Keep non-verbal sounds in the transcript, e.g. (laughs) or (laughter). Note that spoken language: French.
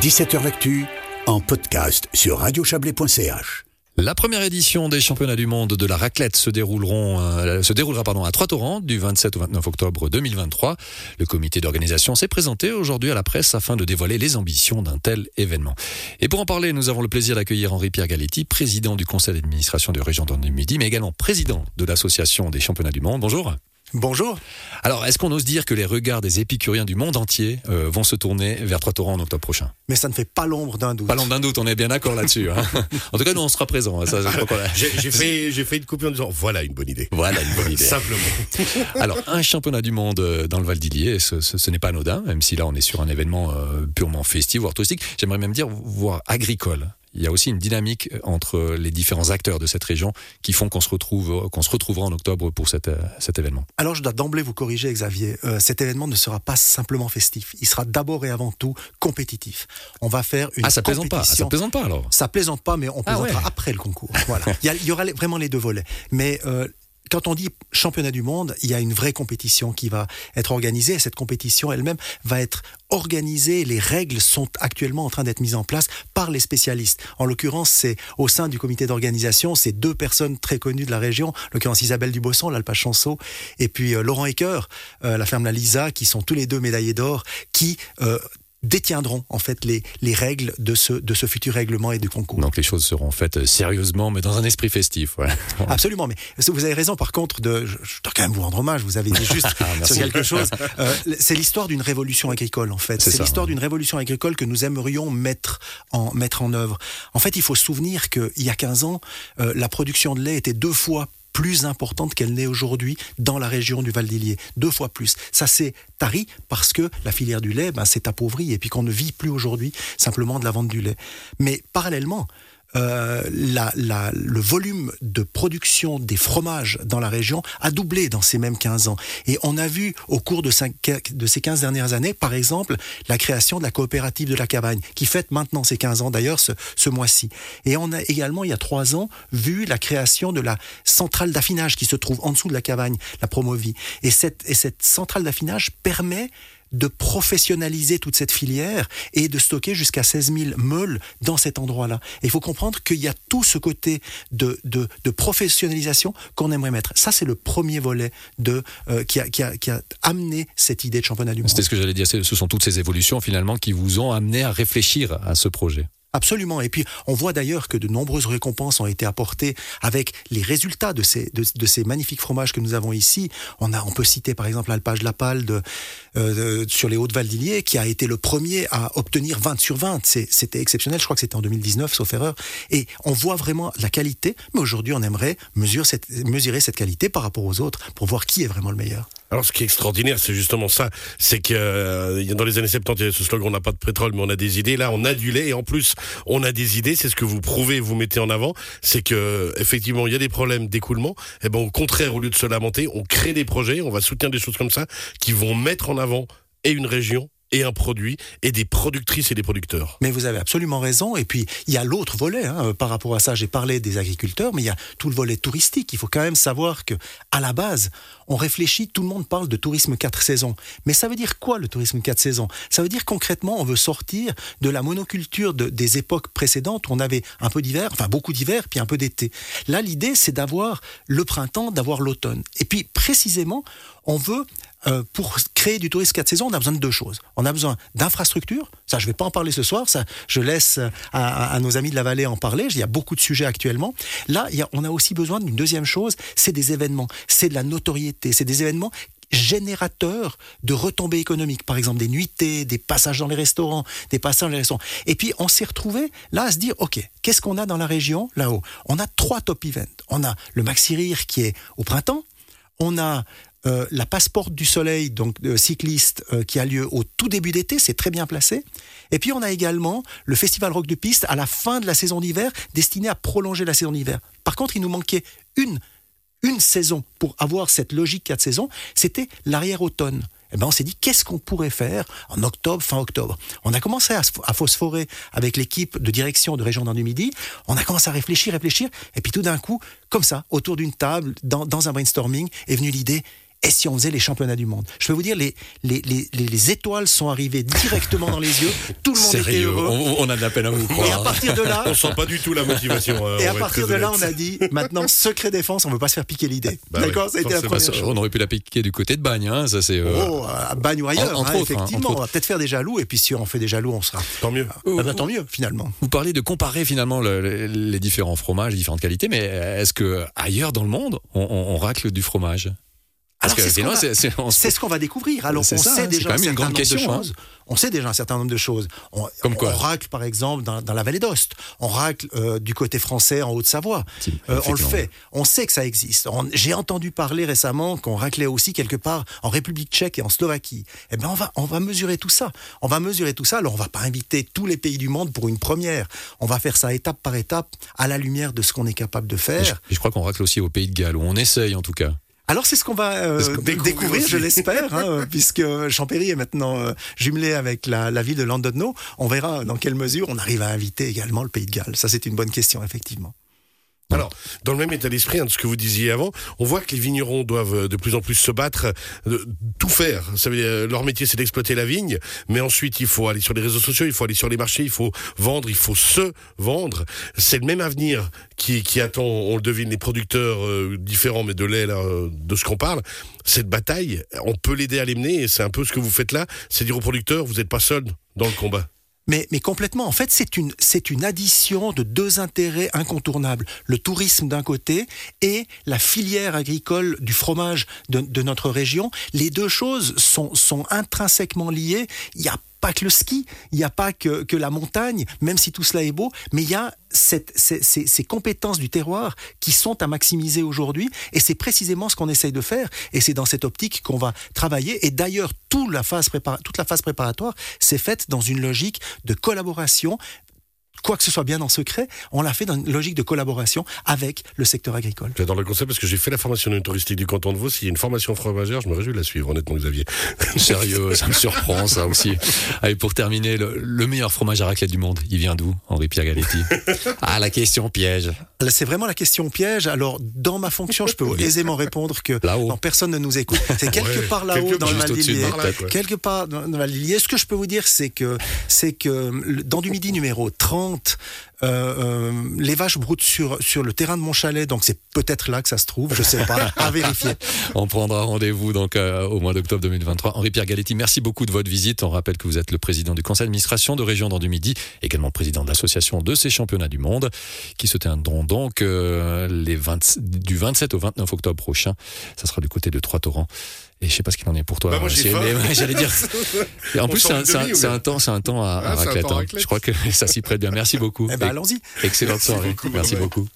17h L'actu en podcast sur radiochablais.ch. La première édition des championnats du monde de la raclette se, dérouleront, euh, se déroulera pardon, à Trois-Torrents du 27 au 29 octobre 2023. Le comité d'organisation s'est présenté aujourd'hui à la presse afin de dévoiler les ambitions d'un tel événement. Et pour en parler, nous avons le plaisir d'accueillir Henri-Pierre Galetti, président du conseil d'administration de Région du Midi, mais également président de l'association des championnats du monde. Bonjour. Bonjour. Alors, est-ce qu'on ose dire que les regards des épicuriens du monde entier euh, vont se tourner vers Trois-Torrents en octobre prochain? Mais ça ne fait pas l'ombre d'un doute. Pas l'ombre d'un doute, on est bien d'accord là-dessus. Hein. (laughs) en tout cas, nous, on sera présents. Ça, j'ai fait, (laughs) fait une coupure en disant voilà une bonne idée. Voilà une bonne idée. Simplement. (laughs) Alors, un championnat du monde euh, dans le Val d'Illier, ce, ce, ce n'est pas anodin, même si là, on est sur un événement euh, purement festif, voire touristique. J'aimerais même dire, voire agricole il y a aussi une dynamique entre les différents acteurs de cette région qui font qu'on se retrouve, qu'on se retrouvera en octobre pour cet, cet événement. Alors je dois d'emblée vous corriger, Xavier. Euh, cet événement ne sera pas simplement festif. Il sera d'abord et avant tout compétitif. On va faire une ah ça plaisante pas. Ah, ça plaisante pas alors. Ça plaisante pas, mais on ah plaisantera après le concours. (laughs) Voilà. il, y aura vraiment les deux volets. Mais euh, quand on dit championnat du monde, il y a une vraie compétition qui va être organisée. Et cette compétition elle-même va être organisée. Les règles sont actuellement en train d'être mises en place par les spécialistes. En l'occurrence, c'est au sein du comité d'organisation, c'est deux personnes très connues de la région, en l'occurrence Isabelle Dubosson, l'Alpa Chanceau, et puis euh, Laurent Ecker, euh, la ferme La Lisa, qui sont tous les deux médaillés d'or, qui euh, détiendront en fait les, les règles de ce, de ce futur règlement et du concours. Donc les choses seront faites euh, sérieusement, mais dans un esprit festif. (laughs) Absolument, mais vous avez raison par contre, de, je, dois quand même vous rendre hommage, vous avez dit (laughs) juste ah, sur quelque chose. (laughs) Euh, c'est l'histoire d'une révolution agricole en fait. C'est l'histoire d'une révolution agricole que nous aimerions mettre en, mettre en œuvre. En fait, il faut se souvenir qu'il y a 15 ans, euh, la production de lait était deux fois plus importante qu'elle n'est aujourd'hui dans la région du Val d'Illier. Deux fois plus. Ça s'est tari parce que la filière du lait ben, s'est appauvrie et puis qu'on ne vit plus aujourd'hui simplement de la vente du lait. Mais parallèlement, euh, la, la, le volume de production des fromages dans la région a doublé dans ces mêmes 15 ans. Et on a vu au cours de, de ces 15 dernières années, par exemple, la création de la coopérative de la Cabagne, qui fête maintenant ses 15 ans d'ailleurs ce, ce mois-ci. Et on a également, il y a trois ans, vu la création de la centrale d'affinage qui se trouve en dessous de la Cabagne, la Promovie. Et cette, et cette centrale d'affinage permet de professionnaliser toute cette filière et de stocker jusqu'à 16 000 meules dans cet endroit-là. Il faut comprendre qu'il y a tout ce côté de, de, de professionnalisation qu'on aimerait mettre. Ça, c'est le premier volet de, euh, qui, a, qui, a, qui, a, amené cette idée de championnat du monde. C'était ce que j'allais dire, ce sont toutes ces évolutions finalement qui vous ont amené à réfléchir à ce projet. Absolument. Et puis, on voit d'ailleurs que de nombreuses récompenses ont été apportées avec les résultats de ces, de, ces magnifiques fromages que nous avons ici. On, a, on peut citer par exemple l'alpage La Palle de, euh, sur les Hauts-de-Val d'Illier, qui a été le premier à obtenir 20 sur 20. C'était exceptionnel. Je crois que c'était en 2019, sauf erreur. Et on voit vraiment la qualité. Mais aujourd'hui, on aimerait mesurer cette, mesurer cette qualité par rapport aux autres pour voir qui est vraiment le meilleur. Alors, ce qui est extraordinaire, c'est justement ça. C'est que euh, dans les années 70, il y avait ce slogan on n'a pas de pétrole, mais on a des idées. Là, on a du lait et en plus, on a des idées. C'est ce que vous prouvez, vous mettez en avant. C'est que effectivement, il y a des problèmes d'écoulement. Et eh ben, au contraire, au lieu de se lamenter, on crée des projets, on va soutenir des choses comme ça qui vont mettre en avant et une région et un produit et des productrices et des producteurs. Mais vous avez absolument raison. Et puis, il y a l'autre volet hein, euh, par rapport à ça. J'ai parlé des agriculteurs, mais il y a tout le volet touristique. Il faut quand même savoir que, à la base, on réfléchit, tout le monde parle de tourisme quatre saisons. Mais ça veut dire quoi le tourisme quatre saisons? Ça veut dire concrètement, on veut sortir de la monoculture de, des époques précédentes où on avait un peu d'hiver, enfin beaucoup d'hiver, puis un peu d'été. Là, l'idée, c'est d'avoir le printemps, d'avoir l'automne. Et puis, précisément, on veut euh, pour créer du tourisme quatre saisons, on a besoin de deux choses. On a besoin d'infrastructures. Ça, je ne vais pas en parler ce soir. Ça, je laisse à, à, nos amis de la vallée en parler. Il y a beaucoup de sujets actuellement. Là, y a, on a aussi besoin d'une deuxième chose. C'est des événements. C'est de la notoriété. C'est des événements générateurs de retombées économiques, par exemple des nuitées, des passages dans les restaurants, des passages dans les restaurants. Et puis on s'est retrouvé là à se dire, ok, qu'est-ce qu'on a dans la région là-haut? On a trois top events. On a le Maxi Rire qui est au printemps, on a euh, la Passeporte du Soleil, donc euh, cycliste, euh, qui a lieu au tout début d'été, c'est très bien placé. Et puis on a également le Festival Rock de Piste à la fin de la saison d'hiver, destiné à prolonger la saison d'hiver. Par contre, il nous manquait une, une saison pour avoir cette logique quatre saisons, c'était l'arrière-automne. Eh ben on s'est dit qu'est-ce qu'on pourrait faire en octobre, fin octobre? On a commencé à, phosphorer avec l'équipe de direction de Région du Midi. On a commencé à réfléchir, réfléchir, et puis tout d'un coup, comme ça, autour d'une table, dans, dans un brainstorming, est venue l'idée et si on faisait les championnats du monde? Je peux vous dire, les, les, les, les étoiles sont arrivées directement dans les yeux. Tout le monde était heureux. on, on a de la peine à vous Et à croire. partir de là, On sent pas du tout la motivation. euh, et à partir de là, on a dit maintenant secret défense, on veut pas se faire piquer l'idée. Bah D'accord, oui, ça a été la forcément. première chose. On aurait pu la piquer du côté de Bagne, hein, ça c'est. euh, Oh, à Bagne ou ailleurs, entre hein, autres, hein, effectivement. On va peut-être faire des jaloux, et puis si on fait des jaloux, on sera. Tant mieux. Ah ben, tant mieux, finalement. Vous parlez de comparer finalement le- le- les différents fromages, les différentes qualités, mais est-ce que ailleurs dans le monde, on, on- on racle du fromage? Alors, c'est ce qu'on va- se- découvrir. Alors, on ça, sait déjà un certain nombre question, de hein. choses. On sait déjà un certain nombre de choses. On, Comme quoi on racle, par exemple, dans, dans la vallée d'Ost. On racle euh, du côté français en Haute-Savoie. Euh, on le fait. On sait que ça existe. J'ai entendu parler récemment qu'on raclait aussi quelque part en République tchèque et en Slovaquie. Eh ben, on va, on va mesurer tout ça. On va mesurer tout ça. Alors, on va pas inviter tous les pays du monde pour une première. On va faire ça étape par étape, à la lumière de ce qu'on est capable de Et je, faire. et je crois qu'on racle aussi au Pays de Galles, où on essaye en tout cas. Alors c'est ce qu'on va euh, ce découvrir, aussi. je l'espère, hein, (laughs) puisque Champéry est maintenant euh, jumelé avec la, la ville de Llandudno. On verra dans quelle mesure on arrive à inviter également le Pays de Galles. Ça c'est une bonne question, effectivement. Alors, dans le même état d'esprit hein, de ce que vous disiez avant, on voit que les vignerons doivent euh, de plus en plus se battre, euh, tout faire. Ça veut dire, euh, leur métier, c'est d'exploiter la vigne, mais ensuite, il faut aller sur les réseaux sociaux, il faut aller sur les marchés, il faut vendre, il faut se vendre. C'est le même avenir qui, qui attend, on le devine, les producteurs euh, différents, mais de lait, là, euh, de ce qu'on parle. Cette bataille, on peut l'aider à les mener, et c'est un peu ce que vous faites là, c'est dire aux producteurs, vous n'êtes pas seuls dans le combat. Mais, complètement, en fait, c'est une, c'est une addition de deux intérêts incontournables. Le tourisme d'un côté et la filière agricole du fromage de, notre région. Les deux choses sont, sont intrinsèquement liées. Pas que le ski, il n'y a pas que, la montagne, même si tout cela est beau, mais il y a ces, ces- ces compétences du terroir qui sont à maximiser aujourd'hui, et c'est précisément ce qu'on essaye de faire, et c'est dans cette optique qu'on va travailler, et d'ailleurs toute la phase, toute la phase préparatoire s'est faite dans une logique de collaboration, quoi que ce soit bien en secret, on l'a fait dans une logique de collaboration avec le secteur agricole. J'adore le concept parce que j'ai fait la formation touristique du canton de Vaud. S'il y a une formation fromagère, je me réjouis de la suivre, honnêtement, Xavier. (laughs) Sérieux, ça me surprend ça aussi. Allez, pour terminer, le, le meilleur fromage à raclette du monde, il vient d'où, Henri-Pierre Galetti (laughs) Ah, la question piège. C'est vraiment la question piège. Alors, dans ma fonction, je peux (laughs) Oui. aisément répondre que Là-haut. non, personne ne nous écoute. C'est quelque Ouais, part là-haut dans le ouais. Quelque part dans le Val-d'Illier. Ce que je peux vous dire, c'est que, c'est que dans du midi numéro 30, euh, euh, les vaches broutent sur, sur le terrain de mon chalet, donc c'est peut-être là que ça se trouve, je sais pas, à vérifier. (laughs) On prendra rendez-vous donc euh, au mois d'octobre 2023. Henri-Pierre Galetti, merci beaucoup de votre visite. On rappelle que vous êtes le président du conseil d'administration de Région dans du Midi, également président de l'association de ces championnats du monde, qui se tiendront donc euh, les 20 du 27 au 29 octobre prochain. Ça sera du côté de Trois-Torrents. Et je sais pas ce qu'il en est pour toi. Bah, moi, mais j'allais dire. (laughs) Et en On plus, c'est un, temps, c'est un temps à, Ah, raclette. hein. raclette. Je crois que (laughs) ça s'y prête bien. Merci beaucoup. Eh ben, allons-y. Excellente soirée. beaucoup, Merci beaucoup.